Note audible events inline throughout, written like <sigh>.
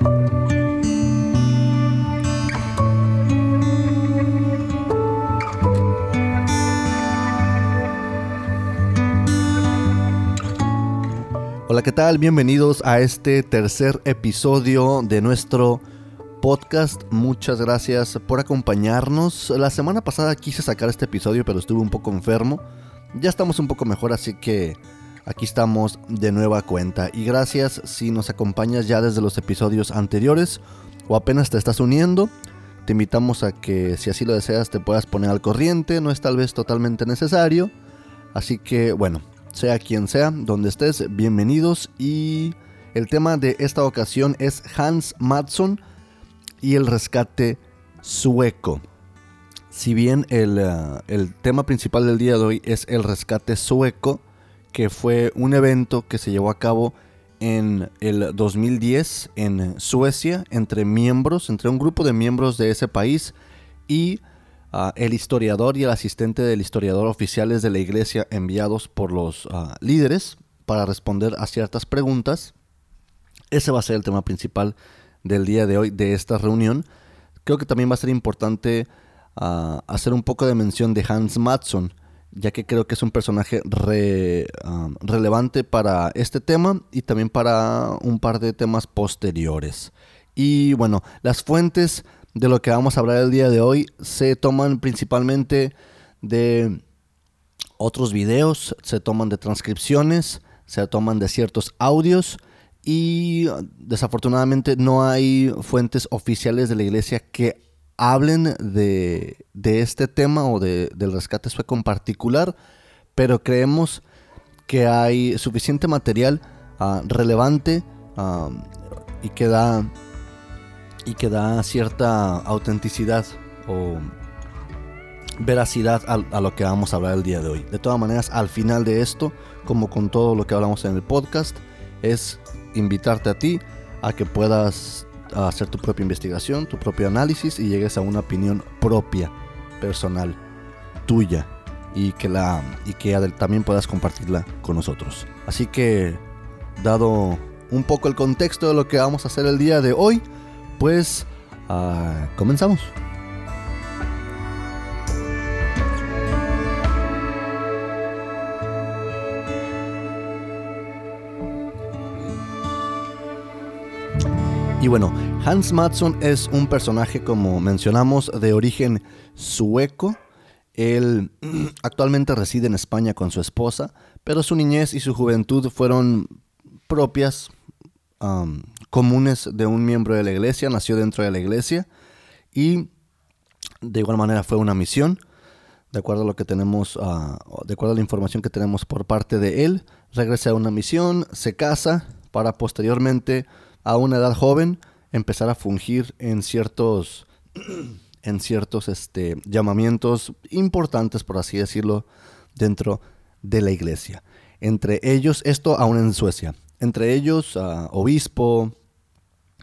Hola, ¿qué tal? Bienvenidos a este tercer episodio de nuestro podcast. Muchas gracias por acompañarnos. La semana pasada quise sacar este episodio, pero estuve un poco enfermo. Ya estamos un poco mejor, así que aquí estamos de nueva cuenta. Y gracias si nos acompañas ya desde los episodios anteriores o apenas te estás uniendo. Te invitamos a que si así lo deseas te puedas poner al corriente. No es tal vez totalmente necesario. Así que bueno, sea quien sea, donde estés, bienvenidos. Y el tema de esta ocasión es Hans Matson y el rescate sueco. Si bien el, uh, el, tema principal del día de hoy es el rescate sueco, que fue un evento que se llevó a cabo en el 2010 en Suecia entre miembros, entre un grupo de miembros de ese país y Uh, el historiador y el asistente del historiador oficiales de la iglesia enviados por los uh, líderes para responder a ciertas preguntas. Ese va a ser el tema principal del día de hoy de esta reunión. Creo que también va a ser importante uh, hacer un poco de mención de Hans Matson, ya que creo que es un personaje re, relevante para este tema y también para un par de temas posteriores. Y bueno, las fuentes de lo que vamos a hablar el día de hoy se toman principalmente de otros videos, se toman de transcripciones, se toman de ciertos audios y desafortunadamente no hay fuentes oficiales de la iglesia que hablen de, de este tema o de, del rescate sueco en particular, pero creemos que hay suficiente material uh, relevante uh, y que da y que da cierta autenticidad o veracidad a, a, lo que vamos a hablar el día de hoy. De todas maneras, al final de esto, como con todo lo que hablamos en el podcast, es invitarte a ti a que puedas hacer tu propia investigación, tu propio análisis y llegues a una opinión propia, personal, tuya y que la y que también puedas compartirla con nosotros. Así que dado un poco el contexto de lo que vamos a hacer el día de hoy, pues uh, comenzamos. Y bueno, Hans Matson es un personaje, como mencionamos, de origen sueco. Él <clears throat> actualmente reside en España con su esposa, pero su niñez y su juventud fueron propias comunes de un miembro de la iglesia, nació dentro de la iglesia y de igual manera fue una misión, de acuerdo a lo que tenemos, uh, de acuerdo a la información que tenemos por parte de él, regresa a una misión, se casa para posteriormente a una edad joven empezar a fungir en ciertos <clears throat> en ciertos este, llamamientos importantes, por así decirlo, dentro de la iglesia. Entre ellos, esto aún en Suecia, entre ellos uh, obispo,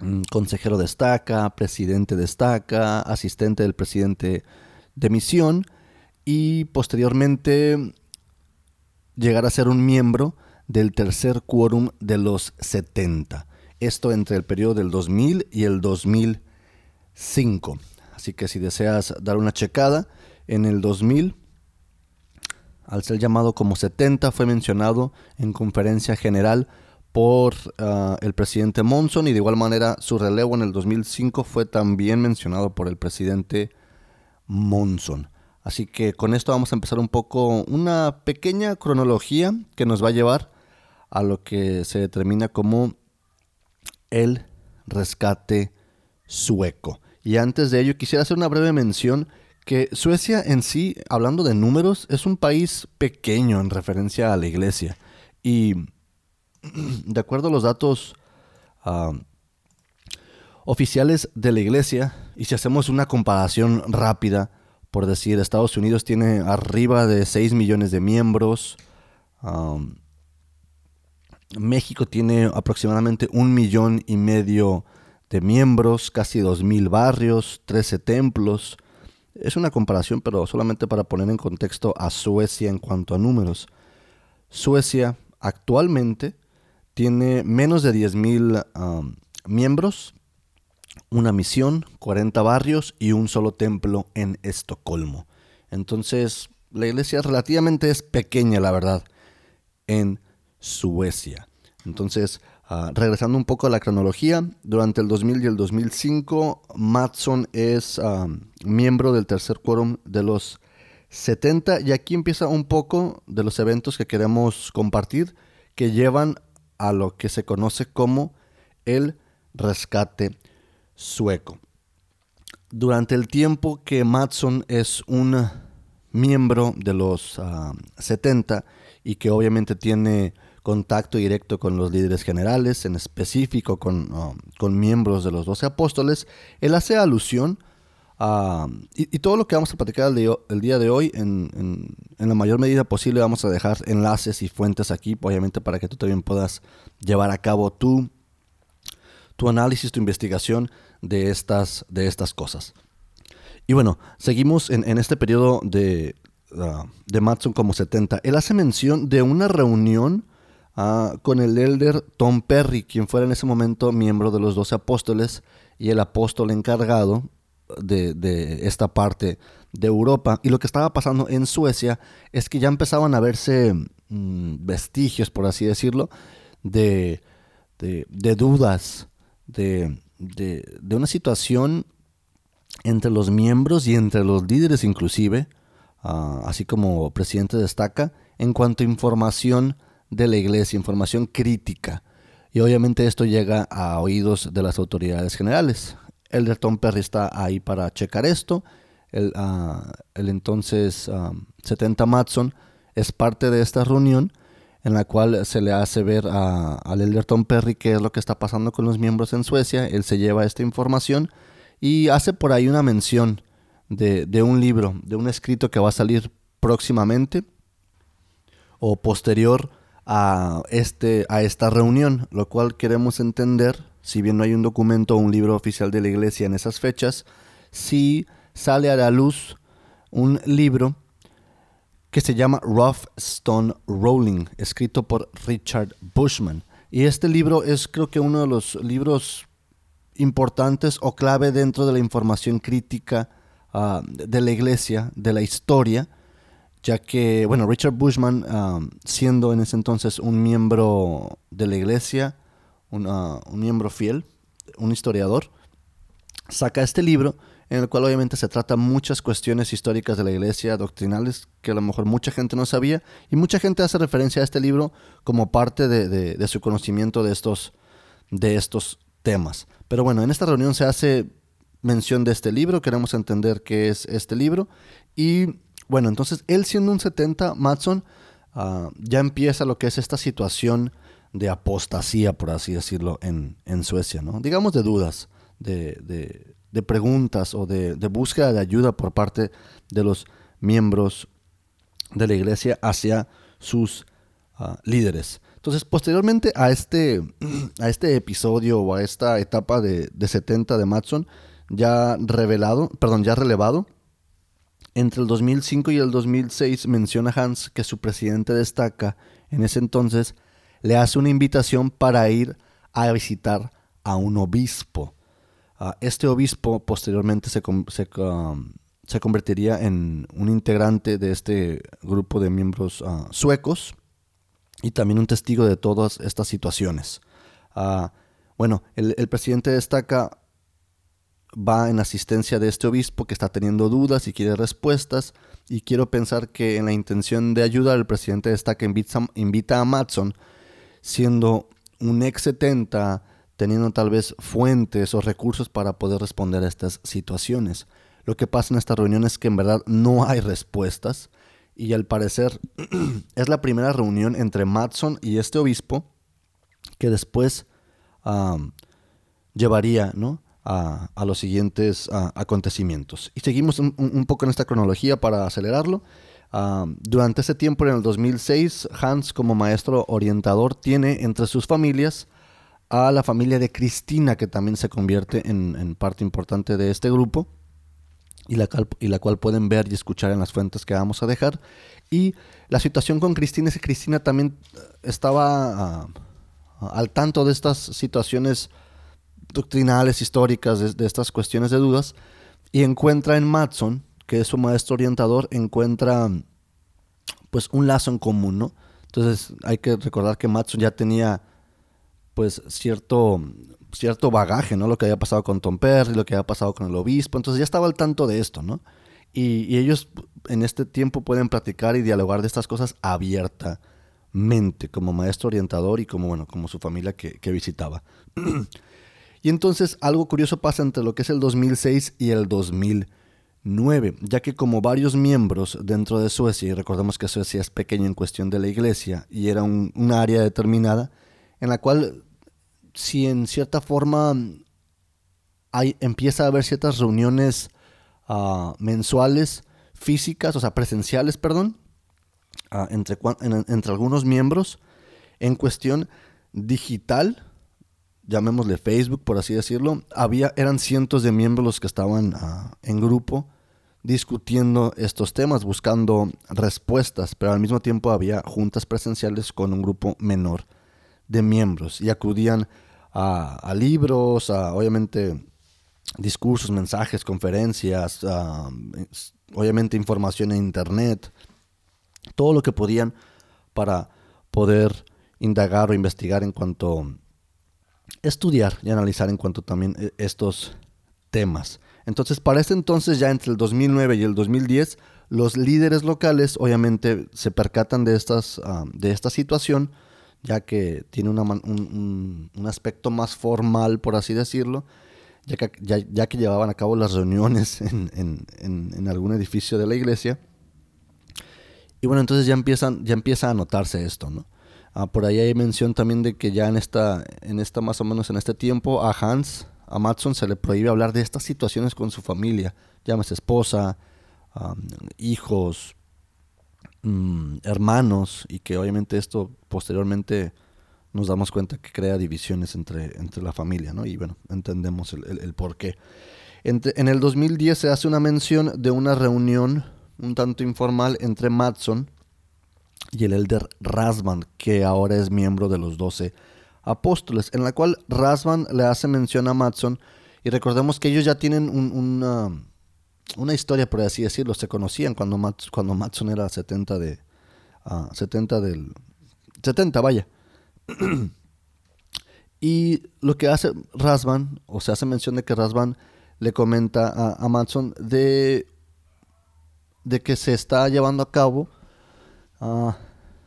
mm, consejero destaca, presidente destaca, asistente del presidente de misión y posteriormente llegar a ser un miembro del tercer quórum de los 70. Esto entre el periodo del 2000 y el 2005. Así que si deseas dar una checada, en el 2000, al ser llamado como 70, fue mencionado en conferencia general por uh, el presidente Monson y de igual manera su relevo en el 2005 fue también mencionado por el presidente Monson. Así que con esto vamos a empezar un poco una pequeña cronología que nos va a llevar a lo que se determina como el rescate sueco. Y antes de ello quisiera hacer una breve mención que Suecia en sí, hablando de números, es un país pequeño en referencia a la iglesia. Y <clears throat> de acuerdo a los datos uh, oficiales de la iglesia, y si hacemos una comparación rápida, por decir, Estados Unidos tiene arriba de 6 millones de miembros, um, México tiene aproximadamente un millón y medio de miembros, casi dos mil barrios, 13 templos. Es una comparación, pero solamente para poner en contexto a Suecia en cuanto a números. Suecia actualmente tiene menos de 10.000 um, miembros, una misión, 40 barrios y un solo templo en Estocolmo. Entonces, la iglesia relativamente es pequeña, la verdad, en Suecia. Entonces, ah, regresando un poco a la cronología, durante el 2000 y el 2005, Matson es ah, miembro del tercer quórum de los 70 y aquí empieza un poco de los eventos que queremos compartir que llevan a lo que se conoce como el rescate sueco. Durante el tiempo que Matson es un miembro de los 70 ah, y que obviamente tiene contacto directo con los líderes generales, en específico con, ah, con miembros de los doce apóstoles, él hace alusión a... Y, todo lo que vamos a platicar el, día de hoy, en, en, la mayor medida posible vamos a dejar enlaces y fuentes aquí, obviamente para que tú también puedas llevar a cabo tu, tu análisis, tu investigación de estas, de estas cosas. Y bueno, seguimos en, en este periodo de, uh, de como 70. Él hace mención de una reunión uh, con el elder Tom Perry, quien fuera en ese momento miembro de los doce apóstoles y el apóstol encargado de, esta parte de Europa. Y lo que estaba pasando en Suecia es que ya empezaban a verse mm, vestigios, por así decirlo, de, de, dudas, de, de, una situación entre los miembros y entre los líderes inclusive, ah, así como presidente destaca, en cuanto a información de la iglesia, información crítica. Y obviamente esto llega a oídos de las autoridades generales. El de Perry está ahí para checar esto. El, uh, el entonces 70 ah, Matson es parte de esta reunión en la cual se le hace ver al elder Tom Perry qué es lo que está pasando con los miembros en Suecia. Él se lleva esta información y hace por ahí una mención de, un libro, de un escrito que va a salir próximamente o posterior a, este, a esta reunión, lo cual queremos entender, si bien no hay un documento o un libro oficial de la iglesia en esas fechas, si sale a la luz un libro que se llama Rough Stone Rolling, escrito por Richard Bushman. Y este libro es creo que uno de los libros importantes o clave dentro de la información crítica ah, de la iglesia, de la historia, ya que, bueno, Richard Bushman, ah, siendo en ese entonces un miembro de la iglesia, un miembro fiel, un historiador, saca este libro en el cual obviamente se trata muchas cuestiones históricas de la iglesia, doctrinales, que a lo mejor mucha gente no sabía, y mucha gente hace referencia a este libro como parte de, su conocimiento de estos, de estos temas. Pero bueno, en esta reunión se hace mención de este libro, queremos entender qué es este libro, y bueno, entonces él siendo un 70, Matson, ah, ya empieza lo que es esta situación de apostasía, por así decirlo, en, en Suecia, ¿no? Digamos de dudas, de, de preguntas o de, búsqueda de ayuda por parte de los miembros de la iglesia hacia sus ah, líderes. Entonces, posteriormente a este, <clears throat> a este episodio o a esta etapa de, 70 de Matson, ya revelado, perdón, ya relevado, entre el 2005 y el 2006 menciona Hans que su presidente destaca en ese entonces le hace una invitación para ir a visitar a un obispo este obispo posteriormente se, se, convertiría en un integrante de este grupo de miembros ah, suecos y también un testigo de todas estas situaciones. Ah, bueno, el, el, presidente destaca, va en asistencia de este obispo que está teniendo dudas y quiere respuestas y quiero pensar que en la intención de ayudar el presidente destaca invita, invita a Matson, siendo un ex 70 teniendo tal vez fuentes o recursos para poder responder a estas situaciones. Lo que pasa en esta reunión es que en verdad no hay respuestas y al parecer <clears throat> es la primera reunión entre Matson y este obispo que después llevaría ¿no? A, los siguientes acontecimientos. Y seguimos un, poco en esta cronología para acelerarlo. durante ese tiempo, en el 2006, Hans como maestro orientador tiene entre sus familias a la familia de Cristina, que también se convierte en, parte importante de este grupo, y la, y la, cual pueden ver y escuchar en las fuentes que vamos a dejar. Y la situación con Cristina es que Cristina también eh, estaba ah, al tanto de estas situaciones doctrinales, históricas de, estas cuestiones de dudas, y encuentra en Matson, que es su maestro orientador, encuentra pues un lazo en común, ¿no? Entonces hay que recordar que Matson ya tenía pues cierto, cierto bagaje, ¿no? Lo que había pasado con Tom Perry, lo que había pasado con el obispo, entonces ya estaba al tanto de esto, ¿no? Y, ellos en este tiempo pueden platicar y dialogar de estas cosas abiertamente, como maestro orientador y como, bueno, como su familia que, que visitaba. <clears throat> y entonces algo curioso pasa entre lo que es el 2006 y el 2009, ya que como varios miembros dentro de Suecia, y recordemos que Suecia es pequeña en cuestión de la iglesia y era un, área determinada, en la cual si en cierta forma hay, empieza a haber ciertas reuniones uh, mensuales físicas, o sea, presenciales, perdón, uh, entre, en, entre algunos miembros en cuestión digital, llamémosle Facebook, por así decirlo, había, eran cientos de miembros los que estaban uh, en grupo discutiendo estos temas, buscando respuestas, pero al mismo tiempo había juntas presenciales con un grupo menor de miembros y acudían a, libros, a obviamente discursos, mensajes, conferencias, obviamente información en internet, todo lo que podían para poder indagar o investigar en cuanto estudiar y analizar en cuanto también e, estos temas. Entonces, para ese entonces, ya entre el 2009 y el 2010, los líderes locales obviamente se percatan de, estas, de esta situación ya que tiene un, aspecto más formal, por así decirlo, ya que, ya, que llevaban a cabo las reuniones <laughs> en, algún edificio de la iglesia. Y bueno, entonces ya, empiezan, ya empieza a notarse esto, ¿no? Ah, por ahí hay mención también de que ya en esta, en esta, más o menos en este tiempo, a Hans, a Matson, se le prohíbe hablar de estas situaciones con su familia, llámese esposa, hijos, Mm, hermanos y que obviamente esto posteriormente nos damos cuenta que crea divisiones entre, entre la familia, ¿no? Y bueno, entendemos el, el, por qué. en el 2010 se hace una mención de una reunión un tanto informal entre Matson y el elder Rasman, que ahora es miembro de los doce apóstoles, en la cual Rasman le hace mención a Matson y recordemos que ellos ya tienen un, una una historia, por así decirlo. Se conocían cuando, cuando Matson era 70 de... 70 ah, del... 70, vaya. <clears throat> y lo que hace Rasban, o se hace mención de que Rasban le comenta a, a Matson de, de que se está llevando a cabo ah,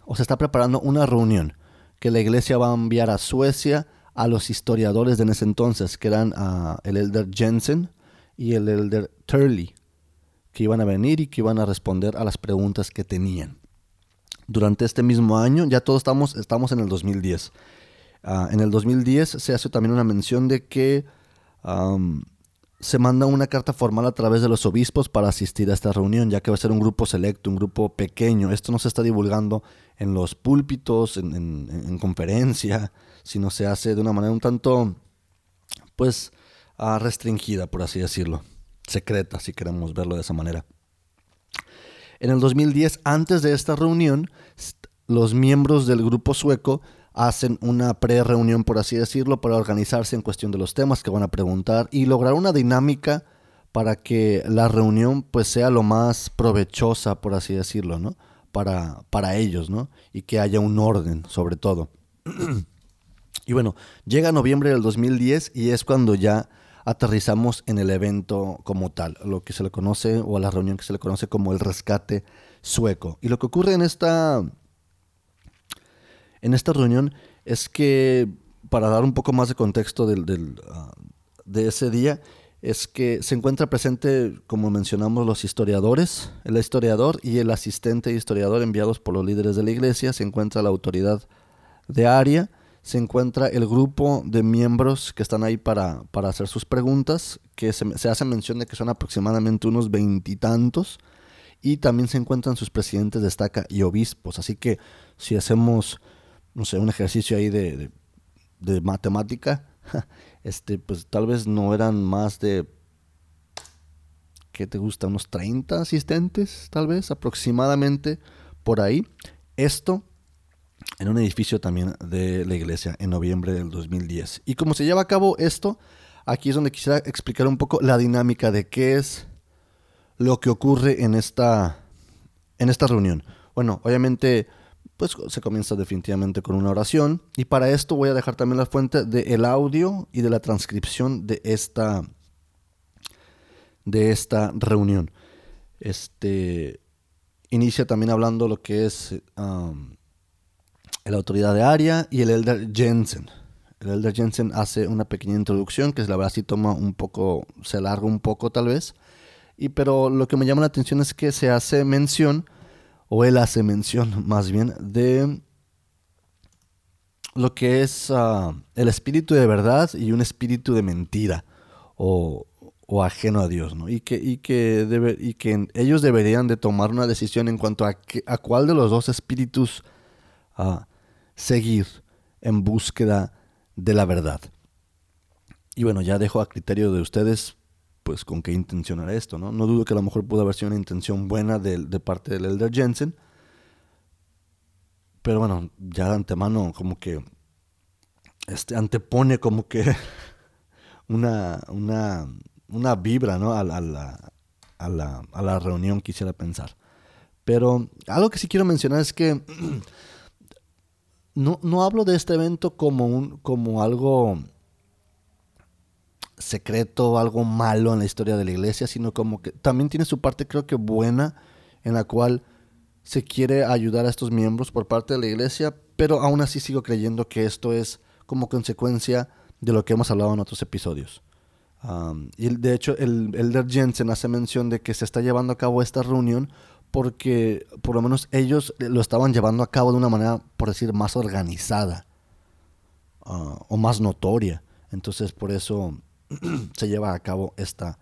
o se está preparando una reunión que la iglesia va a enviar a Suecia a los historiadores de ese entonces, que eran uh, el elder Jensen y el elder Turley, que iban a venir y que iban a responder a las preguntas que tenían. Durante este mismo año, ya todos estamos, estamos en el 2010. Ah, en el 2010 se hace también una mención de que se manda una carta formal a través de los obispos para asistir a esta reunión, ya que va a ser un grupo selecto, un grupo pequeño. Esto no se está divulgando en los púlpitos, en, en conferencia, sino se hace de una manera un tanto, pues, ah, restringida, por así decirlo secreta, si queremos verlo de esa manera. En el 2010, antes de esta reunión, los miembros del grupo sueco hacen una pre-reunión, por así decirlo, para organizarse en cuestión de los temas que van a preguntar y lograr una dinámica para que la reunión pues sea lo más provechosa, por así decirlo, ¿no? Para, para ellos, ¿no? Y que haya un orden, sobre todo. <clears throat> y bueno, llega noviembre del 2010 y es cuando ya aterrizamos en el evento como tal, lo que se le conoce, o a la reunión que se le conoce como el rescate sueco. Y lo que ocurre en esta, en esta reunión es que, para dar un poco más de contexto del, ah, de ese día, es que se encuentra presente, como mencionamos, los historiadores, el historiador y el asistente historiador enviados por los líderes de la iglesia, se encuentra la autoridad de área, se encuentra el grupo de miembros que están ahí para, para hacer sus preguntas, que se, se hace mención de que son aproximadamente unos veintitantos, y, también se encuentran sus presidentes de estaca y obispos. Así que si hacemos, no sé, un ejercicio ahí de, de, matemática, <laughs> este, pues tal vez no eran más de ¿qué te gusta? Unos 30 asistentes, tal vez, aproximadamente por ahí. Esto en un edificio también de la iglesia en noviembre del 2010. Y como se lleva a cabo esto, aquí es donde quisiera explicar un poco la dinámica de qué es lo que ocurre en esta, en esta reunión. Bueno, obviamente pues se comienza definitivamente con una oración y para esto voy a dejar también la fuente del audio y de la transcripción de esta de esta reunión. Este inicia también hablando lo que es la autoridad de área y el elder Jensen. El elder Jensen hace una pequeña introducción que la verdad sí toma un poco, se alarga un poco tal vez. Y pero lo que me llama la atención es que se hace mención o él hace mención <laughs> más bien de lo que es ah, el espíritu de verdad y un espíritu de mentira o, ajeno a Dios, ¿no? Y que, y que, y que ellos deberían de tomar una decisión en cuanto a, a cuál de los dos espíritus uh, seguir en búsqueda de la verdad. Y bueno, ya dejo a criterio de ustedes pues con qué intención era esto, ¿no? No dudo que a lo mejor pudo haber sido una intención buena de, parte del Elder Jensen, pero bueno, ya de antemano como que este, antepone como que <laughs> una, una, una vibra, ¿no? A, la, a, la, a la reunión quisiera pensar. Pero algo que sí quiero mencionar es que <clears throat> no, no hablo de este evento como, un, como algo secreto, algo malo en la historia de la iglesia, sino como que también tiene su parte creo que buena en la cual se quiere ayudar a estos miembros por parte de la iglesia, pero aún así sigo creyendo que esto es como consecuencia de lo que hemos hablado en otros episodios. y de hecho el Elder Jensen hace mención de que se está llevando a cabo esta reunión porque por lo menos ellos lo estaban llevando a cabo de una manera, por decir, más organizada ah, o más notoria. Entonces por eso <clears throat> se lleva a cabo esta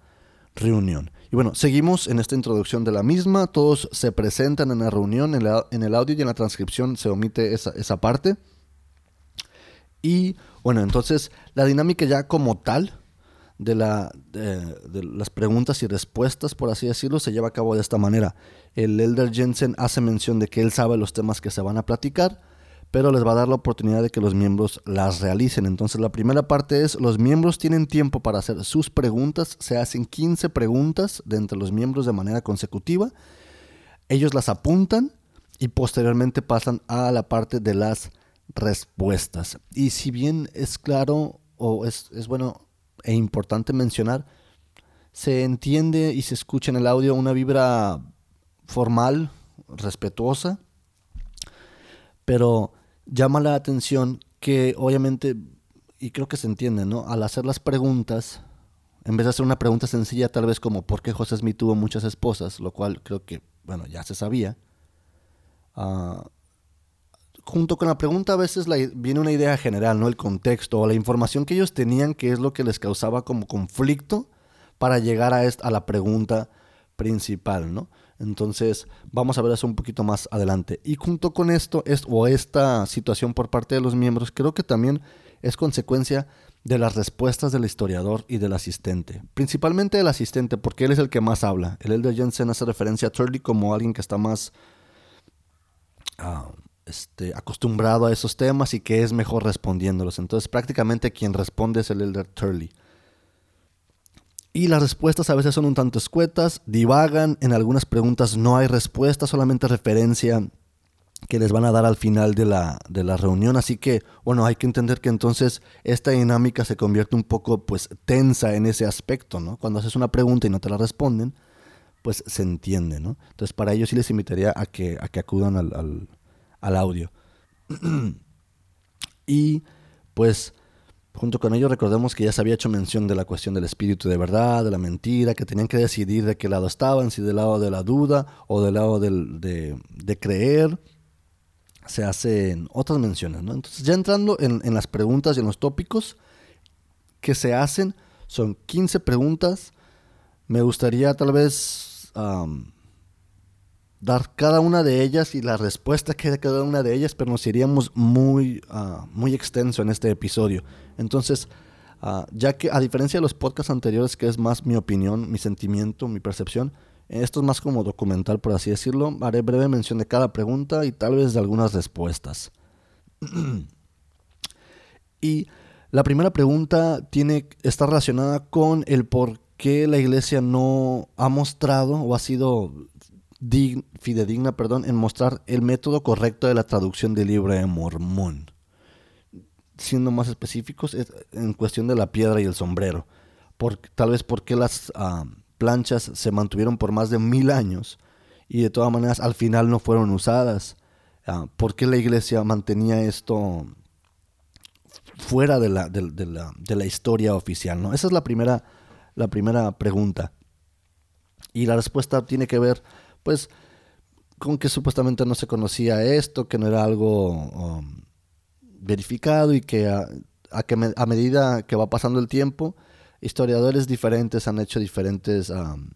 reunión. Y bueno, seguimos en esta introducción de la misma, todos se presentan en la reunión, en, el audio y en la transcripción se omite esa, parte. Y bueno, entonces la dinámica ya como tal de, la, de, las preguntas y respuestas, por así decirlo, se lleva a cabo de esta manera. El Elder Jensen hace mención de que él sabe los temas que se van a platicar pero les va a dar la oportunidad de que los miembros las realicen. Entonces la primera parte es, los miembros tienen tiempo para hacer sus preguntas, se hacen 15 preguntas de entre los miembros de manera consecutiva, ellos las apuntan y posteriormente pasan a la parte de las respuestas. Y si bien es claro o es, es bueno e importante mencionar, se entiende y se escucha en el audio una vibra formal, respetuosa, pero llama la atención que obviamente, y creo que se entiende, ¿no? Al hacer las preguntas, en vez de hacer una pregunta sencilla, tal vez como ¿por qué José Smith tuvo muchas esposas? Lo cual creo que, bueno, ya se sabía. Ah, junto con la pregunta a veces viene una idea general, ¿no? El contexto o la información que ellos tenían, que es lo que les causaba como conflicto para llegar a, a la pregunta principal, ¿no? Entonces, vamos a ver eso un poquito más adelante. Y junto con esto, es, o esta situación por parte de los miembros, creo que también es consecuencia de las respuestas del historiador y del asistente. Principalmente del asistente, porque él es el que más habla. El Elder Jensen hace referencia a Turley como alguien que está más ah, este, acostumbrado a esos temas y que es mejor respondiéndolos. Entonces, prácticamente quien responde es el Elder Turley. Y las respuestas a veces son un tanto escuetas, divagan, en algunas preguntas no hay respuesta, solamente referencia que les van a dar al final de la, de la, reunión. Así que, bueno, hay que entender que entonces esta dinámica se convierte un poco pues tensa en ese aspecto, ¿no? Cuando haces una pregunta y no te la responden, pues se entiende, ¿no? Entonces para ellos sí les invitaría a que, a que acudan al, al, al audio. <clears throat> y pues Junto con ello recordemos que ya se había hecho mención de la cuestión del espíritu de verdad, de la mentira, que tenían que decidir de qué lado estaban, si del lado de la duda o del lado de, creer. Se hacen otras menciones. Entonces ya entrando en, las preguntas y en los tópicos que se hacen, son 15 preguntas. Me gustaría tal vez dar cada una de ellas y la respuesta que cada una de ellas, pero nos iríamos muy, ah, muy extenso en este episodio. Entonces, ah, ya que a diferencia de los podcasts anteriores, que es más mi opinión, mi sentimiento, mi percepción, esto es más como documental, por así decirlo, haré breve mención de cada pregunta y tal vez de algunas respuestas. <clears throat> y la primera pregunta tiene, está relacionada con el por qué la iglesia no ha mostrado o ha sido fidedigna perdón, en mostrar el método correcto de la traducción del libro de Mormón. Siendo más específicos, en cuestión de la piedra y el sombrero. Por, tal vez porque las planchas se mantuvieron por más de mil años y de todas maneras al final no fueron usadas. Ah, ¿Por qué la iglesia mantenía esto fuera de la, de, la, de la, historia oficial? ¿no? Esa es la primera, la primera pregunta. Y la respuesta tiene que ver, pues, con que supuestamente no se conocía esto, que no era algo um, verificado y que a, medida que va pasando el tiempo, historiadores diferentes han hecho diferentes, um,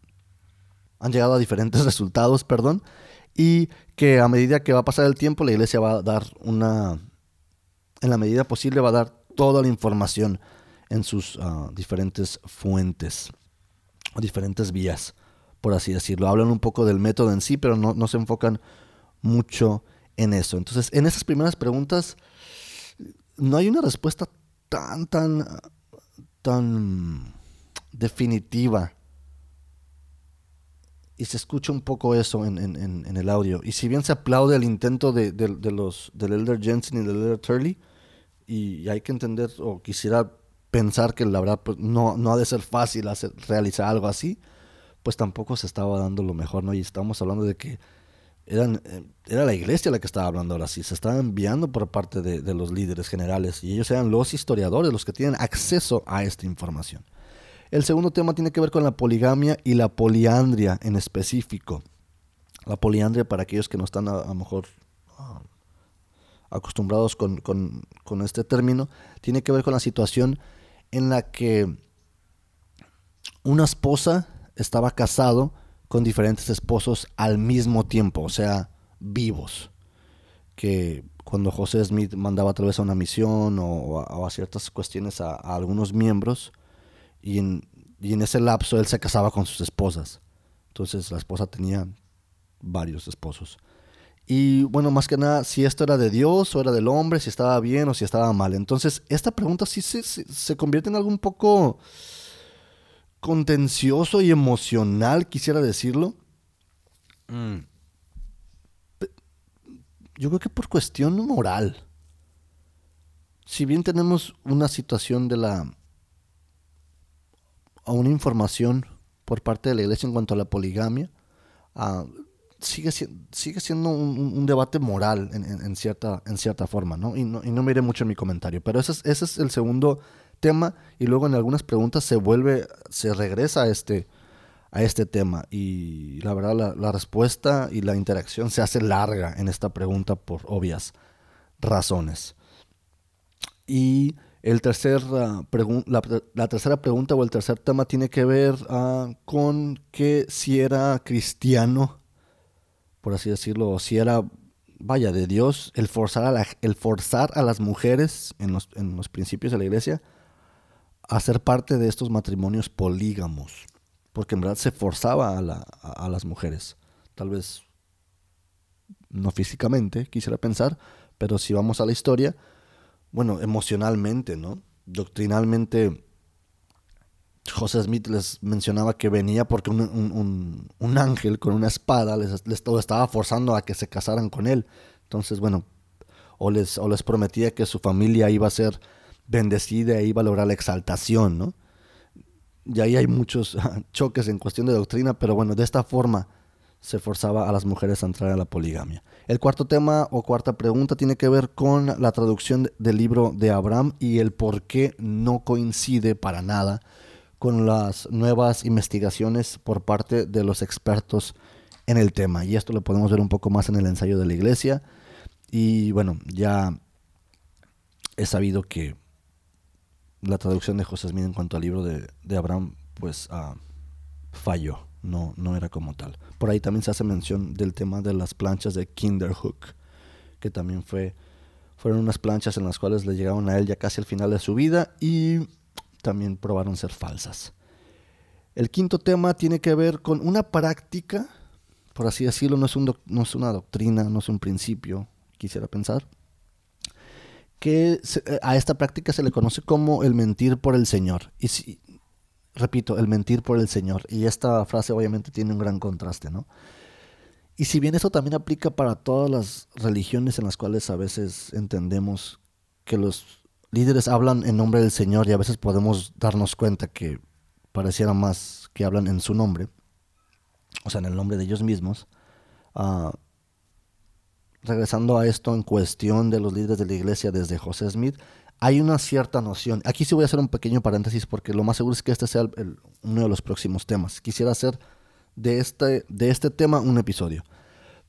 han llegado a diferentes <laughs> resultados, perdón, y que a medida que va a pasar el tiempo, la iglesia va a dar una, en la medida posible, va a dar toda la información en sus uh, diferentes fuentes, o diferentes vías, por así decirlo. Hablan un poco del método en sí, pero no, se enfocan mucho en eso. Entonces, en esas primeras preguntas, no hay una respuesta tan, tan tan definitiva. Y se escucha un poco eso en, el audio. Y si bien se aplaude el intento de, los, del Elder Jensen y del Elder Turley, y, hay que entender, o quisiera pensar que la verdad pues, no, no ha de ser fácil realizar algo así, pues tampoco se estaba dando lo mejor, ¿no? Y estamos hablando de que eran, eh, era la iglesia la que estaba hablando ahora sí, se estaba enviando por parte de, los líderes generales y ellos eran los historiadores los que tienen acceso a esta información. El segundo tema tiene que ver con la poligamia y la poliandria en específico. La poliandria, para aquellos que no están a, lo mejor ah, acostumbrados con, con este término, tiene que ver con la situación en la que una esposa estaba casado con diferentes esposos al mismo tiempo, o sea, vivos. Que cuando José Smith mandaba a vez a una misión o, a, ciertas cuestiones a, algunos miembros, y en, y en ese lapso él se casaba con sus esposas. Entonces la esposa tenía varios esposos. Y bueno, más que nada, si esto era de Dios o era del hombre, si estaba bien o si estaba mal. Entonces, esta pregunta sí se, se convierte en algo un poco contencioso y emocional, quisiera decirlo. Mm. Yo creo que por cuestión moral. Si bien tenemos una situación de la... o una información por parte de la iglesia en cuanto a la poligamia, ah, sigue, sigue siendo un, debate moral en, cierta, en cierta forma, ¿no? Y, ¿no? y no miré mucho en mi comentario, pero ese es, ese es el segundo tema y luego en algunas preguntas se vuelve, se regresa a este, a este tema. Y la verdad la, respuesta y la interacción se hace larga en esta pregunta por obvias razones. Y el tercer, ah, la, tercera pregunta o el tercer tema tiene que ver ah, con que si era cristiano, por así decirlo, si era, vaya, de Dios, el forzar a, forzar a las mujeres en los, en los principios de la iglesia a ser parte de estos matrimonios polígamos, porque en verdad se forzaba a, las mujeres, tal vez no físicamente, quisiera pensar, pero si vamos a la historia, bueno, emocionalmente, ¿no? Doctrinalmente, José Smith les mencionaba que venía porque un, ángel con una espada les, les, estaba forzando a que se casaran con él. Entonces, bueno, o les, o les prometía que su familia iba a ser bendecida e iba a lograr la exaltación, ¿no? Y ahí hay muchos <laughs> choques en cuestión de doctrina, pero bueno, de esta forma se forzaba a las mujeres a entrar a la poligamia. El cuarto tema o cuarta pregunta tiene que ver con la traducción del libro de Abraham y el por qué no coincide para nada con las nuevas investigaciones por parte de los expertos en el tema. Y esto lo podemos ver un poco más en el ensayo de la iglesia. Y bueno, ya he sabido que la traducción de José Smith en cuanto al libro de, Abraham, pues ah, falló, no, no era como tal. Por ahí también se hace mención del tema de las planchas de Kinderhook, que también fue, fueron unas planchas en las cuales le llegaron a él ya casi al final de su vida y también probaron ser falsas. El quinto tema tiene que ver con una práctica, por así decirlo, no es, un no es una doctrina, no es un principio, quisiera pensar, que eh, a esta práctica se le conoce como el mentir por el Señor. Y si, repito, el mentir por el Señor. Y esta frase obviamente tiene un gran contraste, ¿no? Y si bien eso también aplica para todas las religiones en las cuales a veces entendemos que los líderes hablan en nombre del Señor y a veces podemos darnos cuenta que pareciera más que hablan en su nombre, o sea, en el nombre de ellos mismos, uh, regresando a esto en cuestión de los líderes de la iglesia desde José Smith, hay una cierta noción. Aquí sí voy a hacer un pequeño paréntesis porque lo más seguro es que este sea uno de los próximos temas. Quisiera hacer de este, de este tema un episodio.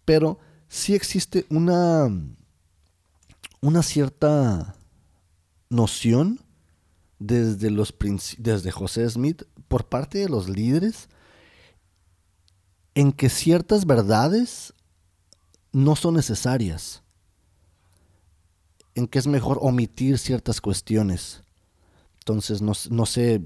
Pero sí existe una, una cierta noción desde, los, desde José Smith por parte de los líderes en que ciertas verdades no son necesarias, en que es mejor omitir ciertas cuestiones. Entonces, no, no sé,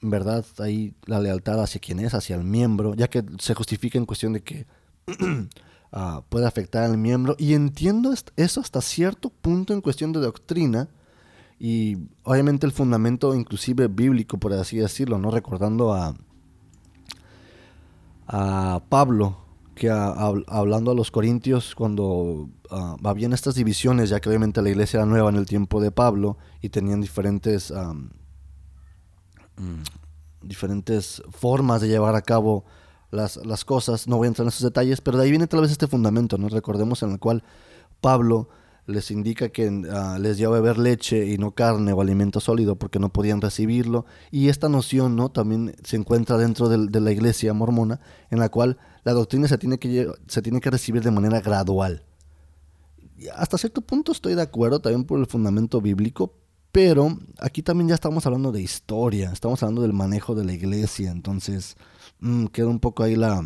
verdad, ahí la lealtad hacia quien es, hacia el miembro, ya que se justifica en cuestión de que uh, <clears throat> puede afectar al miembro. Y entiendo eso hasta cierto punto en cuestión de doctrina, y obviamente el fundamento inclusive bíblico, por así decirlo, ¿no? Recordando a, a Pablo, que hablando a los corintios, cuando uh, habían estas divisiones, ya que obviamente la iglesia era nueva en el tiempo de Pablo y tenían diferentes, mm, diferentes formas de llevar a cabo las, las, cosas, no voy a entrar en esos detalles, pero de ahí viene tal vez este fundamento, ¿no? Recordemos en el cual Pablo les indica que ah, les dio a beber leche y no carne o alimento sólido porque no podían recibirlo. Y esta noción ¿no? también se encuentra dentro de, la iglesia mormona, en la cual la doctrina se tiene que, se tiene que recibir de manera gradual. Hasta cierto punto estoy de acuerdo también por el fundamento bíblico, pero aquí también ya estamos hablando de historia, estamos hablando del manejo de la iglesia, entonces mm, queda un poco ahí la,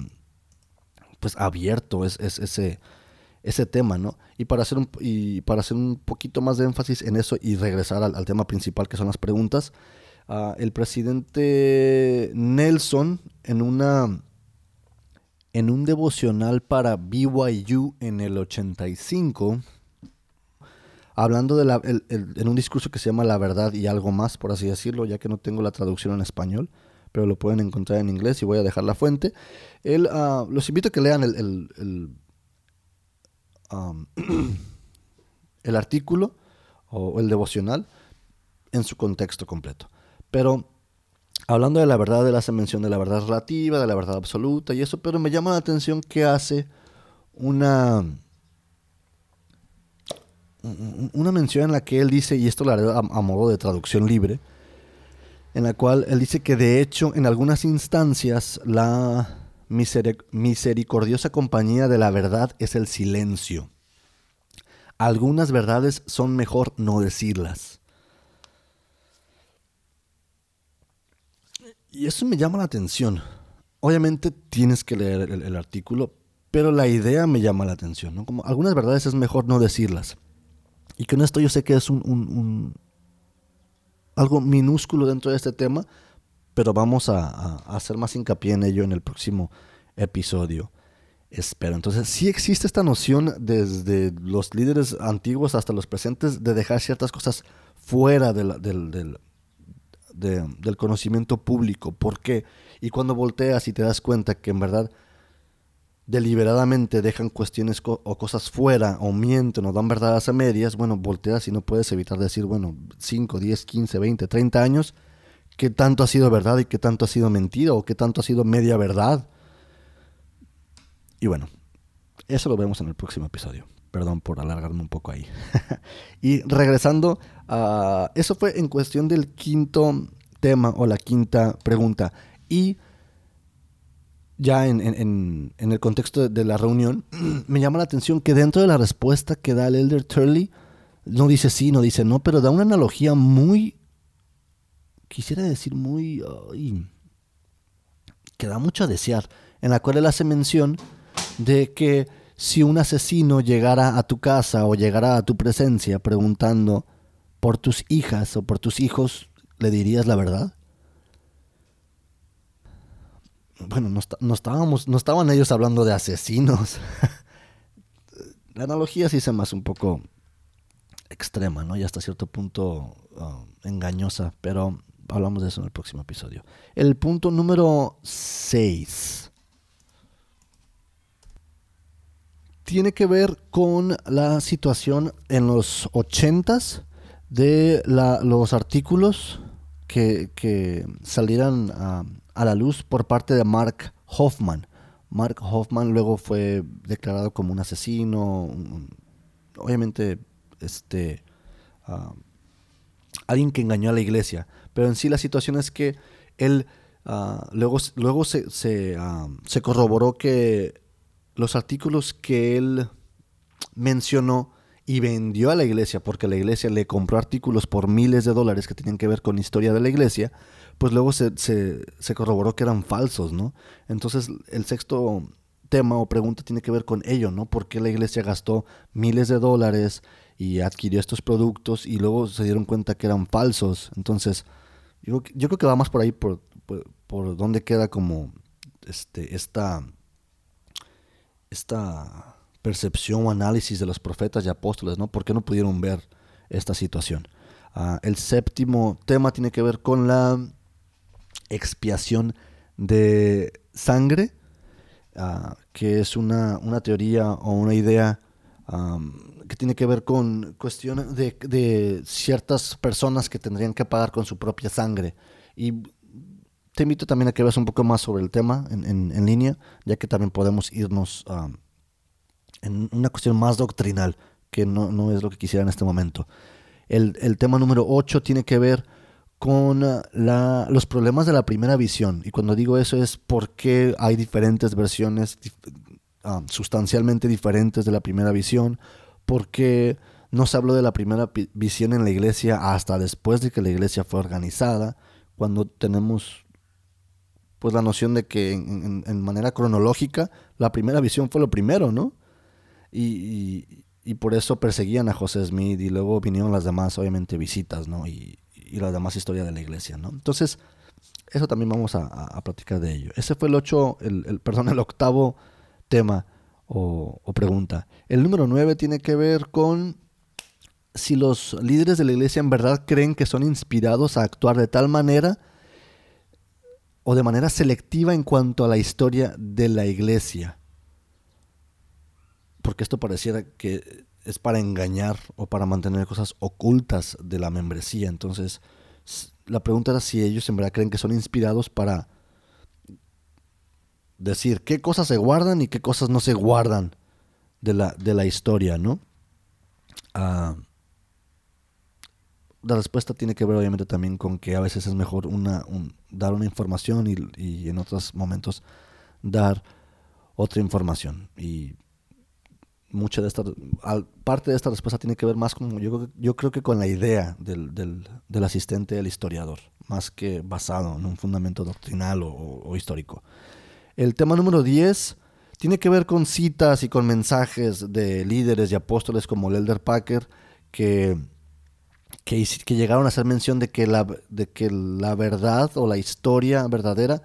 pues abierto es ese ese tema, ¿no? Y para hacer un, y para hacer un poquito más de énfasis en eso y regresar al, tema principal que son las preguntas, ah, el presidente Nelson en una en un devocional para BYU en el 85, hablando de la, en un discurso que se llama La verdad y algo más, por así decirlo, ya que no tengo la traducción en español, pero lo pueden encontrar en inglés y voy a dejar la fuente. Él, uh, los invito a que lean el, el <clears throat> artículo o el devocional en su contexto completo. Pero hablando de la verdad, él hace mención de la verdad relativa, de la verdad absoluta y eso, pero me llama la atención que hace una, una mención en la que él dice, y esto lo haré a modo de traducción libre, en la cual él dice que de hecho en algunas instancias la misericordiosa compañía de la verdad es el silencio. Algunas verdades son mejor no decirlas. Y eso me llama la atención. Obviamente tienes que leer el, artículo, pero la idea me llama la atención. ¿no? Como algunas verdades es mejor no decirlas. Y con esto yo sé que es un, algo minúsculo dentro de este tema, pero vamos a, hacer más hincapié en ello en el próximo episodio. Espero. Entonces, sí existe esta noción desde los líderes antiguos hasta los presentes de dejar ciertas cosas fuera del, del, del, conocimiento público. ¿Por qué? Y cuando volteas y te das cuenta que en verdad deliberadamente dejan cuestiones o cosas fuera o mienten o dan verdades a medias, bueno, volteas y no puedes evitar decir, bueno, 5, 10, 15, 20, 30 años, ¿qué tanto ha sido verdad y qué tanto ha sido mentira o qué tanto ha sido media verdad? Y bueno, eso lo vemos en el próximo episodio. Perdón por alargarme un poco ahí. <laughs> y regresando, a, eso fue en cuestión del quinto tema o la quinta pregunta. Y ya en, el contexto de, la reunión, <clears throat> me llama la atención que dentro de la respuesta que da el Elder Turley, no dice sí, no dice no, pero da una analogía muy, quisiera decir muy, que da mucho a desear, en la cual él hace mención de que si un asesino llegara a tu casa o llegara a tu presencia preguntando por tus hijas o por tus hijos, ¿le dirías la verdad? Bueno, no, estábamos, no estaban ellos hablando de asesinos. <laughs> la analogía sí se me hace un poco extrema, ¿no? Y hasta cierto punto ah, engañosa, pero hablamos de eso en el próximo episodio. El punto número 6 tiene que ver con la situación en los 80s de los artículos que, que a la luz por parte de Mark Hoffman. Mark Hoffman luego fue declarado como un asesino, obviamente este, ah, alguien que engañó a la iglesia. Pero en sí la situación es que él ah, luego, luego se, ah, se, corroboró que los artículos que él mencionó y vendió a la iglesia, porque la iglesia le compró artículos por miles de dólares que tenían que ver con historia de la iglesia, pues luego se, se, corroboró que eran falsos, ¿no? Entonces el sexto tema o pregunta tiene que ver con ello, ¿no? ¿Por qué la iglesia gastó miles de dólares y adquirió estos productos y luego se dieron cuenta que eran falsos? Entonces, yo, yo creo que va más por ahí, por, por, donde queda como este, esta, esta percepción o análisis de los profetas y apóstoles, ¿no? ¿Por qué no pudieron ver esta situación? Ah, el séptimo tema tiene que ver con la expiación de sangre, ah, que es una, teoría o una idea que tiene que ver con cuestiones de, ciertas personas que tendrían que pagar con su propia sangre. Y te invito también a que veas un poco más sobre el tema en, línea, ya que también podemos irnos en una cuestión más doctrinal, que no, es lo que quisiera en este momento. El, tema número 8 tiene que ver con ah, los problemas de la primera visión. Y cuando digo eso es porque hay diferentes versiones sustancialmente diferentes de la primera visión, porque no se habló de la primera visión en la iglesia hasta después de que la iglesia fue organizada, cuando tenemos pues la noción de que en, manera cronológica la primera visión fue lo primero, ¿no? Y, y, por eso perseguían a José Smith y luego vinieron las demás, obviamente, visitas, ¿no? Y, y la demás historia de la iglesia, ¿no? Entonces, eso también vamos a, platicar de ello. Ese fue el ocho, el, perdón, el octavo tema o, pregunta. El número nueve tiene que ver con si los líderes de la iglesia en verdad creen que son inspirados a actuar de tal manera o de manera selectiva en cuanto a la historia de la iglesia. Porque esto pareciera que es para engañar o para mantener cosas ocultas de la membresía. Entonces, la pregunta era si ellos en verdad creen que son inspirados para decir qué cosas se guardan y qué cosas no se guardan de la, de la historia, ¿no? Ah, la respuesta tiene que ver obviamente también con que a veces es mejor una, dar una información y, en otros momentos dar otra información. Y mucha de esta, parte de esta respuesta tiene que ver más con, yo, yo creo que con la idea del, del, asistente del historiador, más que basado en un fundamento doctrinal o, histórico. El tema número 10 tiene que ver con citas y con mensajes de líderes y apóstoles como el Elder Packer que, que, llegaron a hacer mención de que, la, de que la verdad o la historia verdadera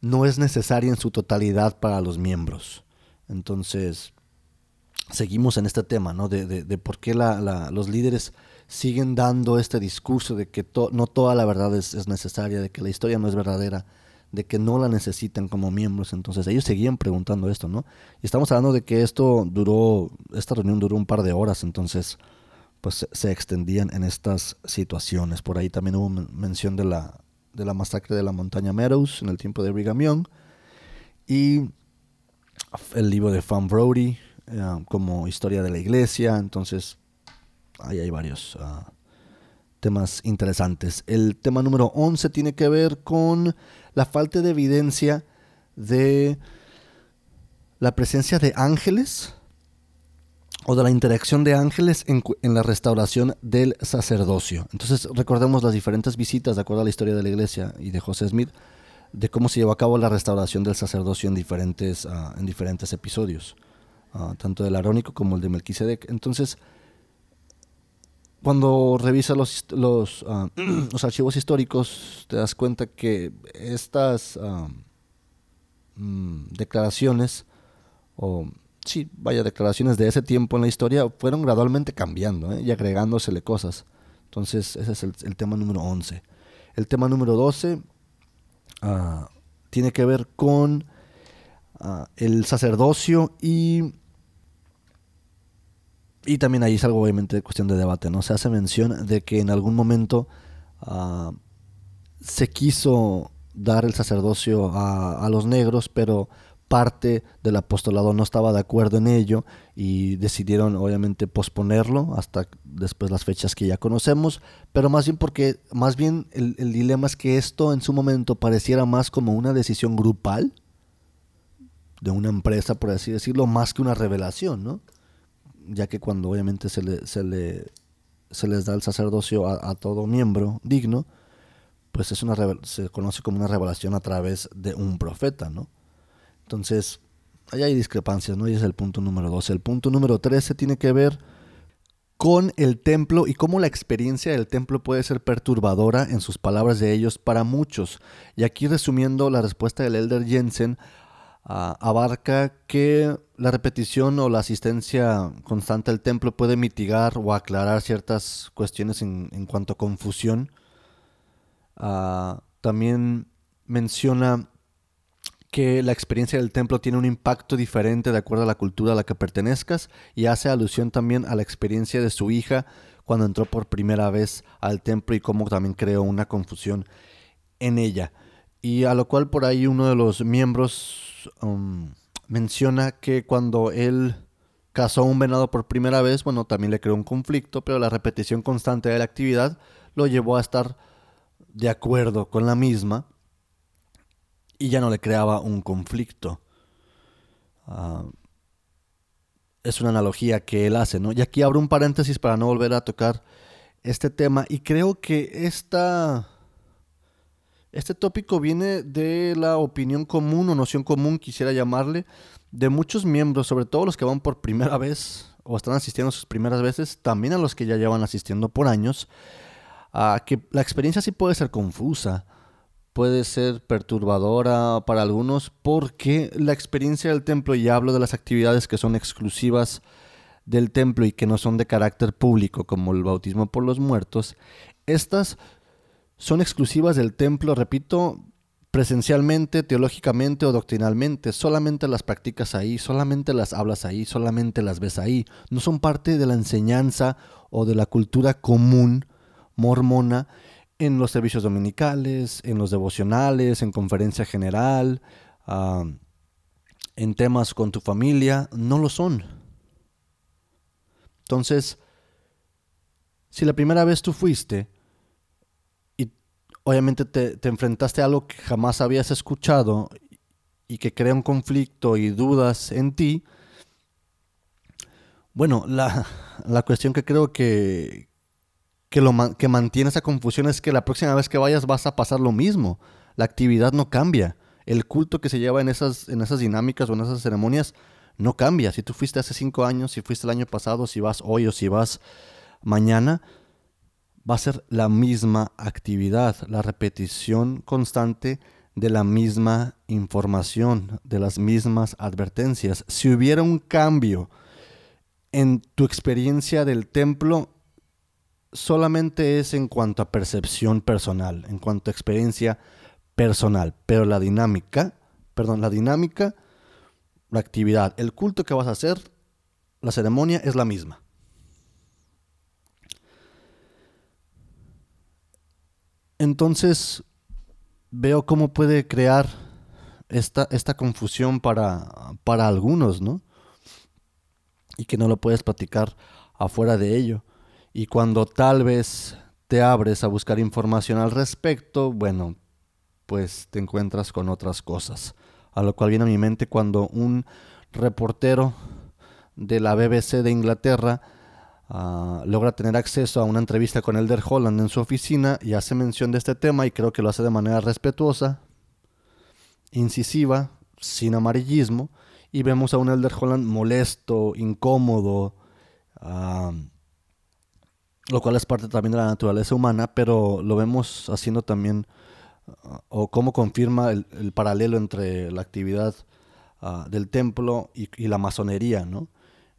no es necesaria en su totalidad para los miembros. Entonces, seguimos en este tema, ¿no? De, de, por qué la, los líderes siguen dando este discurso de que no toda la verdad es, necesaria, de que la historia no es verdadera, de que no la necesitan como miembros. Entonces ellos seguían preguntando esto, ¿no? Y estamos hablando de que esto duró, esta reunión duró un par de horas, entonces pues se extendían en estas situaciones. Por ahí también hubo mención de la, de la masacre de la montaña Meadows en el tiempo de Brigham Young. Y el libro de Fan Brody, eh, como historia de la iglesia, entonces ahí hay varios ah, temas interesantes. El tema número 11 tiene que ver con la falta de evidencia de la presencia de ángeles o de la interacción de ángeles en, la restauración del sacerdocio. Entonces recordemos las diferentes visitas, de acuerdo a la historia de la iglesia y de José Smith, de cómo se llevó a cabo la restauración del sacerdocio en diferentes, ah, en diferentes episodios. Ah, tanto del Arónico como el de Melquisedec. Entonces, cuando revisas los, los, ah, <clears throat> los, archivos históricos, te das cuenta que estas mm, declaraciones o sí, vaya, declaraciones de ese tiempo en la historia fueron gradualmente cambiando ¿eh? y agregándosele cosas. Entonces, ese es el, tema número 11. El tema número 12 ah, tiene que ver con ah, el sacerdocio y... Y también ahí es algo obviamente cuestión de debate, ¿no? Se hace mención de que en algún momento ah, se quiso dar el sacerdocio a, los negros, pero parte del apostolado no estaba de acuerdo en ello y decidieron obviamente posponerlo hasta después las fechas que ya conocemos, pero más bien porque más bien el, dilema es que esto en su momento pareciera más como una decisión grupal de una empresa, por así decirlo, más que una revelación, ¿no? Ya que cuando obviamente se le, se le, se les da el sacerdocio a todo miembro digno, pues es una se conoce como una revelación a través de un profeta, ¿no? Entonces, ahí hay discrepancias, ¿no? Y es el punto número 12. El punto número 13 tiene que ver con el templo y cómo la experiencia del templo puede ser perturbadora en sus palabras de ellos para muchos. Y aquí resumiendo la respuesta del elder Jensen, ah, abarca que la repetición o la asistencia constante al templo puede mitigar o aclarar ciertas cuestiones en, cuanto a confusión Ah, también menciona que la experiencia del templo tiene un impacto diferente de acuerdo a la cultura a la que pertenezcas y hace alusión también a la experiencia de su hija cuando entró por primera vez al templo y cómo también creó una confusión en ella. Y a lo cual por ahí uno de los miembros um, menciona que cuando él cazó un venado por primera vez, bueno, también le creó un conflicto, pero la repetición constante de la actividad lo llevó a estar de acuerdo con la misma y ya no le creaba un conflicto. Ah, es una analogía que él hace, ¿no? Y aquí abro un paréntesis para no volver a tocar este tema y creo que esta, este tópico viene de la opinión común o noción común, quisiera llamarle, de muchos miembros, sobre todo los que van por primera vez o están asistiendo sus primeras veces, también a los que ya llevan asistiendo por años, que la experiencia sí puede ser confusa, puede ser perturbadora para algunos, porque la experiencia del templo, y hablo de las actividades que son exclusivas del templo y que no son de carácter público, como el bautismo por los muertos, estas son exclusivas del templo, repito, presencialmente, teológicamente o doctrinalmente, solamente las practicas ahí, solamente las hablas ahí, solamente las ves ahí, no son parte de la enseñanza o de la cultura común mormona en los servicios dominicales, en los devocionales, en conferencia general, en temas con tu familia, no lo son. Entonces, si la primera vez tú fuiste y obviamente te, te enfrentaste a algo que jamás habías escuchado y que crea un conflicto y dudas en ti, bueno, la, la cuestión que creo que, que, lo que mantiene esa confusión es que la próxima vez que vayas vas a pasar lo mismo. La actividad no cambia. El culto que se lleva en esas, en esas dinámicas o en esas ceremonias no cambia. Si tú fuiste hace cinco años, si fuiste el año pasado, si vas hoy o si vas mañana, va a ser la misma actividad, la repetición constante de la misma información, de las mismas advertencias. Si hubiera un cambio en tu experiencia del templo, solamente es en cuanto a percepción personal, en cuanto a experiencia personal, pero la dinámica, perdón, la dinámica, la actividad, el culto que vas a hacer, la ceremonia es la misma. Entonces veo cómo puede crear esta, esta confusión para, para algunos, ¿no? Y que no lo puedes platicar afuera de ello. Y cuando tal vez te abres a buscar información al respecto, bueno, pues te encuentras con otras cosas. A lo cual viene a mi mente cuando un reportero de la BBC de Inglaterra ah, logra tener acceso a una entrevista con Elder Holland en su oficina y hace mención de este tema y creo que lo hace de manera respetuosa, incisiva, sin amarillismo, y vemos a un Elder Holland molesto, incómodo, ah, lo cual es parte también de la naturaleza humana, pero lo vemos haciendo también, o cómo confirma el, paralelo entre la actividad ah, del templo y, la masonería, ¿no?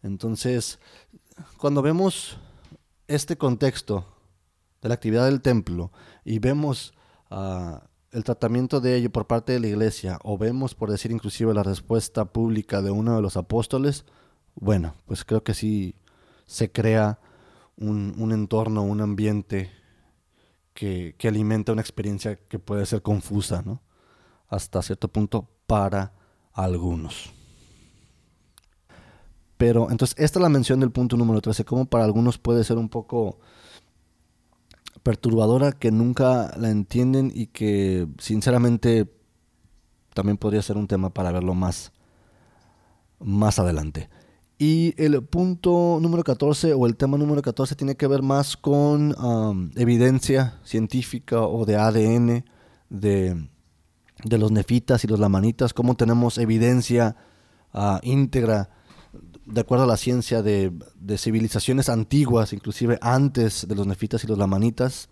Entonces, cuando vemos este contexto de la actividad del templo y vemos ah, el tratamiento de ello por parte de la iglesia o vemos, por decir inclusive, la respuesta pública de uno de los apóstoles, bueno, pues creo que sí se crea un, entorno, un ambiente que, que, alimenta una experiencia que puede ser confusa, ¿no? Hasta cierto punto para algunos. Pero entonces, esta es la mención del punto número 13, como para algunos puede ser un poco perturbadora, que nunca la entienden y que sinceramente también podría ser un tema para verlo más, más adelante. Y el punto número 14 o el tema número 14 tiene que ver más con evidencia científica o de ADN de, los nefitas y los lamanitas, cómo tenemos evidencia uh, íntegra de acuerdo a la ciencia de, de, civilizaciones antiguas, inclusive antes de los nefitas y los lamanitas,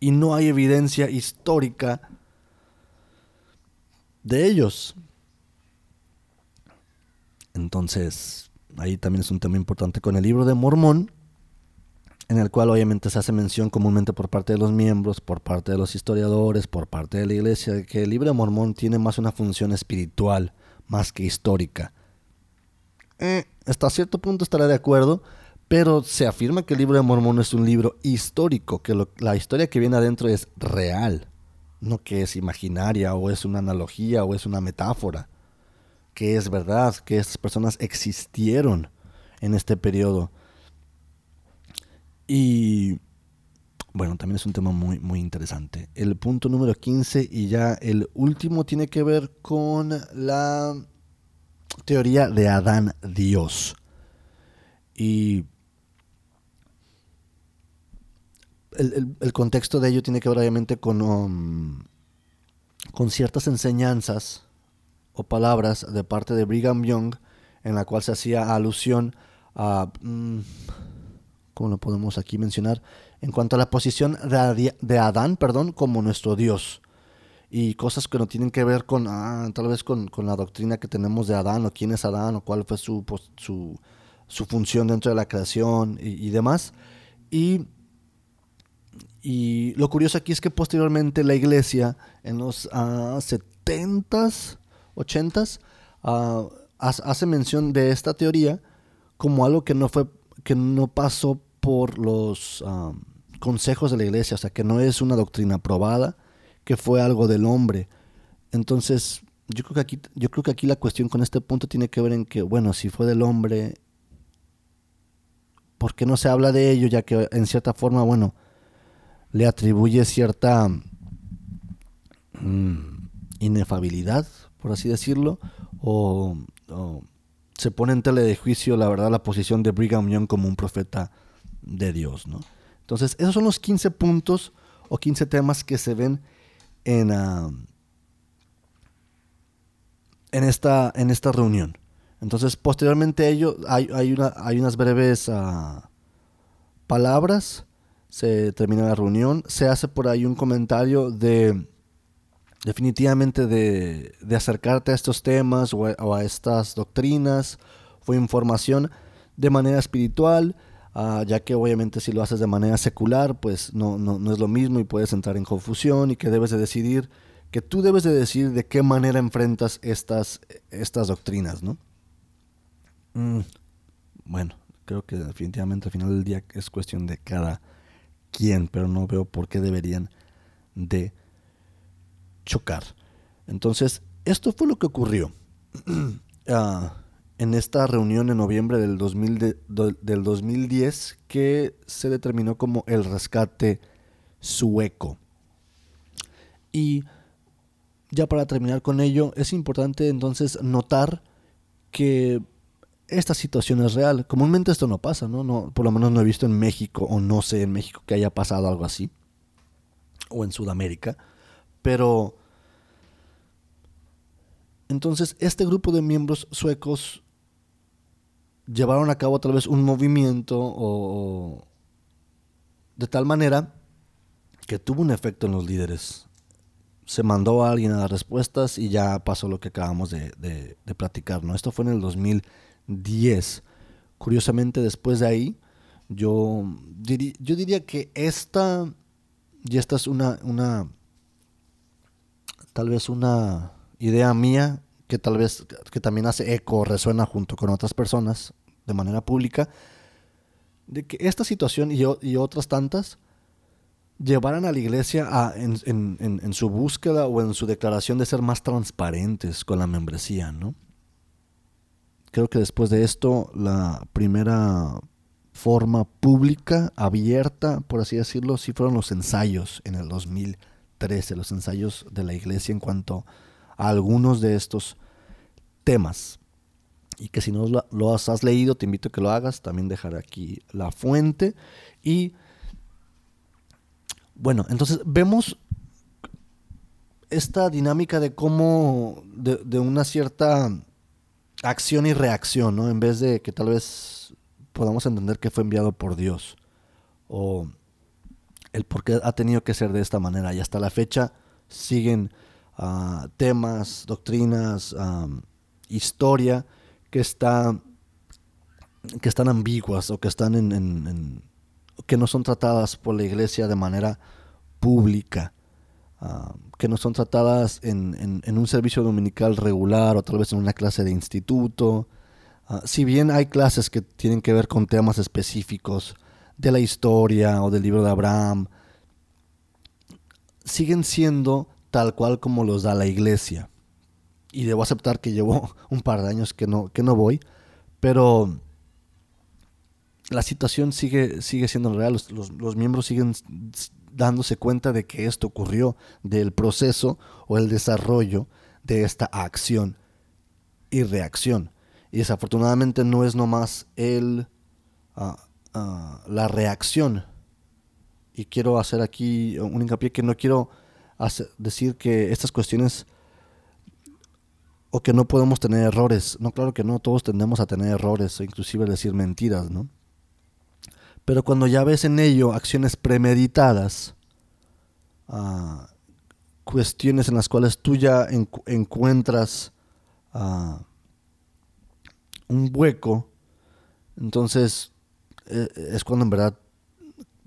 y no hay evidencia histórica de ellos. Entonces, ahí también es un tema importante con el libro de Mormón, en el cual obviamente se hace mención comúnmente por parte de los miembros, por parte de los historiadores, por parte de la iglesia, que el libro de Mormón tiene más una función espiritual más que histórica. Eh, hasta cierto punto estará de acuerdo, pero se afirma que el libro de Mormón es un libro histórico, que la historia que viene adentro es real, no que es imaginaria o es una analogía o es una metáfora que es verdad, que estas personas existieron en este periodo. Y bueno, también es un tema muy, muy interesante. El punto número 15 y ya el último tiene que ver con la teoría de Adán Dios. Y el, contexto de ello tiene que ver obviamente con, um, con ciertas enseñanzas o palabras de parte de Brigham Young en la cual se hacía alusión a, mm, ¿cómo lo podemos aquí mencionar? En cuanto a la posición de, Adán, perdón, como nuestro Dios. Y cosas que no tienen que ver con, ah, tal vez con, la doctrina que tenemos de Adán, o quién es Adán, o cuál fue su, función dentro de la creación y, demás. Y, y, lo curioso aquí es que posteriormente la iglesia, en los 70s, 80s, ah, hace mención de esta teoría como algo que no fue que no pasó por los consejos de la iglesia, o sea, que no es una doctrina probada, que fue algo del hombre. Entonces, yo creo que aquí yo creo que aquí la cuestión con este punto tiene que ver en que bueno, si fue del hombre ¿por qué no se habla de ello ya que en cierta forma, bueno, le atribuye cierta mm, inefabilidad por así decirlo, o, se pone en tele de juicio, la verdad, la posición de Brigham Young como un profeta de Dios, ¿no? Entonces, esos son los 15 puntos o 15 temas que se ven en, en, esta, en esta reunión. Entonces, posteriormente a ello, hay, hay, una, hay unas breves ah, palabras, se termina la reunión, se hace por ahí un comentario de definitivamente de, acercarte a estos temas o a, estas doctrinas o información de manera espiritual, ah, ya que obviamente si lo haces de manera secular, pues no, no, es lo mismo y puedes entrar en confusión y que debes de decidir, que tú debes de decidir de qué manera enfrentas estas, estas doctrinas, ¿no? Mm, bueno, creo que definitivamente al final del día es cuestión de cada quien, pero no veo por qué deberían de chocar. Entonces, esto fue lo que ocurrió <clears throat> ah, en esta reunión en noviembre del, 2000 del 2010 que se determinó como el rescate sueco. Y ya para terminar con ello, es importante entonces notar que esta situación es real. Comúnmente esto no pasa, ¿no? no por lo menos no he visto en México o no sé en México que haya pasado algo así. O en Sudamérica. Pero entonces, este grupo de miembros suecos llevaron a cabo tal vez un movimiento o, de tal manera que tuvo un efecto en los líderes se mandó a alguien a las respuestas y ya pasó lo que acabamos de, de, platicar, ¿no? Esto fue en el 2010. Curiosamente, después de ahí, yo, yo diría que esta, y esta es una, una, tal vez una idea mía que tal vez, que también hace eco, resuena junto con otras personas de manera pública, de que esta situación y, otras tantas llevaran a la iglesia a, en, su búsqueda o en su declaración de ser más transparentes con la membresía, ¿no? Creo que después de esto, la primera forma pública, abierta, por así decirlo, sí fueron los ensayos en el 2013, los ensayos de la iglesia en cuanto a algunos de estos temas. Y que si no lo has leído, te invito a que lo hagas, también dejaré aquí la fuente. Y bueno, entonces vemos esta dinámica de cómo, de, una cierta acción y reacción, ¿no? En vez de que tal vez podamos entender que fue enviado por Dios o el por qué ha tenido que ser de esta manera. Y hasta la fecha siguen ah, temas, doctrinas, historia que que están ambiguas o que están en que no son tratadas por la iglesia de manera pública, que no son tratadas en, un servicio dominical regular o tal vez en una clase de instituto. Ah, si bien hay clases que tienen que ver con temas específicos de la historia o del libro de Abraham, siguen siendo tal cual como los da la iglesia. Y debo aceptar que llevo <laughs> un par de años que no, que no voy, pero la situación sigue, sigue siendo real, los, miembros siguen dándose cuenta de que esto ocurrió, del proceso o el desarrollo de esta acción y reacción. Y desafortunadamente no es nomás el, ah, ah, la reacción. Y quiero hacer aquí un hincapié que no quiero decir que estas cuestiones o que no podemos tener errores. No, claro que no, todos tendemos a tener errores, inclusive decir mentiras, ¿no? Pero cuando ya ves en ello acciones premeditadas, ah, cuestiones en las cuales tú ya encuentras ah, un hueco, entonces es cuando en verdad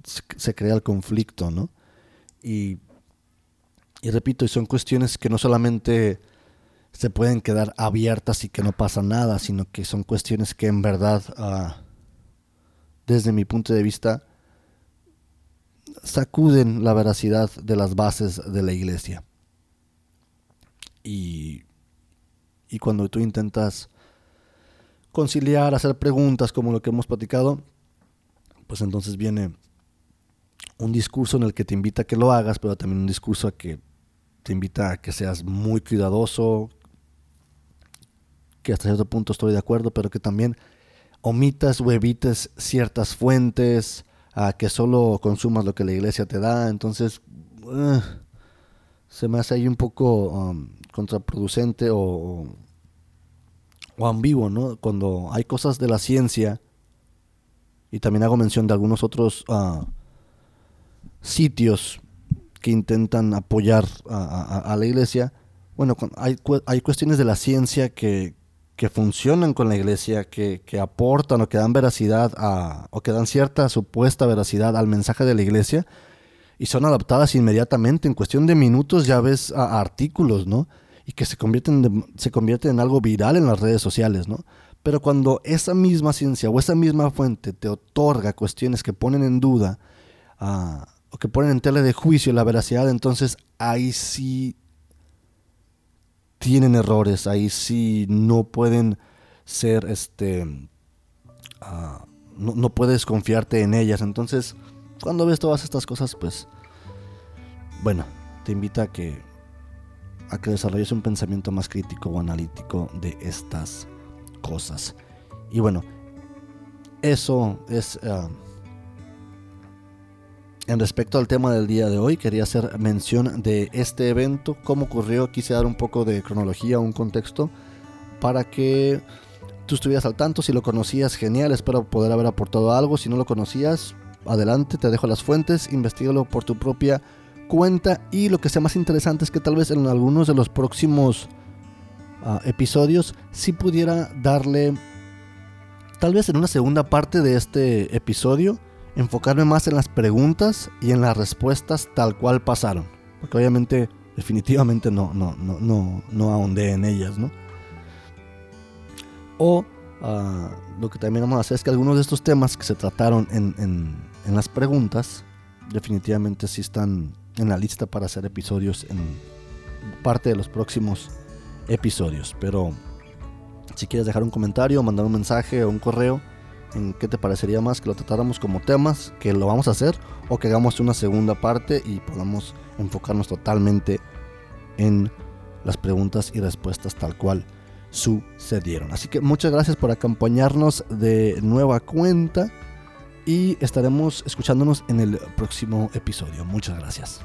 se, crea el conflicto, ¿no? Y, y repito, y son cuestiones que no solamente se pueden quedar abiertas y que no pasa nada, sino que son cuestiones que en verdad ah, desde mi punto de vista, sacuden la veracidad de las bases de la iglesia. Y, y cuando tú intentas conciliar, hacer preguntas como lo que hemos platicado, pues entonces viene un discurso en el que te invita a que lo hagas, pero también un discurso a que te invita a que seas muy cuidadoso, que hasta cierto punto estoy de acuerdo, pero que también omitas o evites ciertas fuentes, a que solo consumas lo que la iglesia te da, entonces eh, se me hace ahí un poco um, contraproducente o, o, ambiguo, ¿no? Cuando hay cosas de la ciencia, y también hago mención de algunos otros uh, sitios que intentan apoyar a, la iglesia, bueno, hay, hay cuestiones de la ciencia que, que funcionan con la iglesia, que, aportan o que dan veracidad a, o que dan cierta supuesta veracidad al mensaje de la iglesia y son adaptadas inmediatamente. En cuestión de minutos ya ves a, artículos, ¿no? Y que se convierten, se convierten en algo viral en las redes sociales, ¿no? Pero cuando esa misma ciencia o esa misma fuente te otorga cuestiones que ponen en duda ah, o que ponen en tela de juicio la veracidad, entonces ahí sí tienen errores, ahí sí no pueden ser, este, ah, no, puedes confiarte en ellas. Entonces, cuando ves todas estas cosas, pues, bueno, te invita a que, a que desarrolles un pensamiento más crítico o analítico de estas cosas. Y bueno, eso es... Ah, en respecto al tema del día de hoy, quería hacer mención de este evento, cómo ocurrió, quise dar un poco de cronología, un contexto, para que tú estuvieras al tanto, si lo conocías, genial, espero poder haber aportado algo, si no lo conocías, adelante, te dejo las fuentes, investigalo por tu propia cuenta. Y lo que sea más interesante es que tal vez en algunos de los próximos episodios sí pudiera darle, tal vez en una segunda parte de este episodio, enfocarme más en las preguntas y en las respuestas tal cual pasaron. Porque obviamente, definitivamente no, no, no, no, no ahondé en ellas, ¿no? O ah, lo que también vamos a hacer es que algunos de estos temas que se trataron en, en, en las preguntas, definitivamente sí están en la lista para hacer episodios en parte de los próximos episodios. Pero si quieres dejar un comentario, mandar un mensaje o un correo, en qué te parecería más que lo tratáramos como temas, que lo vamos a hacer, o que hagamos una segunda parte y podamos enfocarnos totalmente en las preguntas y respuestas tal cual sucedieron. Así que muchas gracias por acompañarnos de nueva cuenta y estaremos escuchándonos en el próximo episodio. Muchas gracias.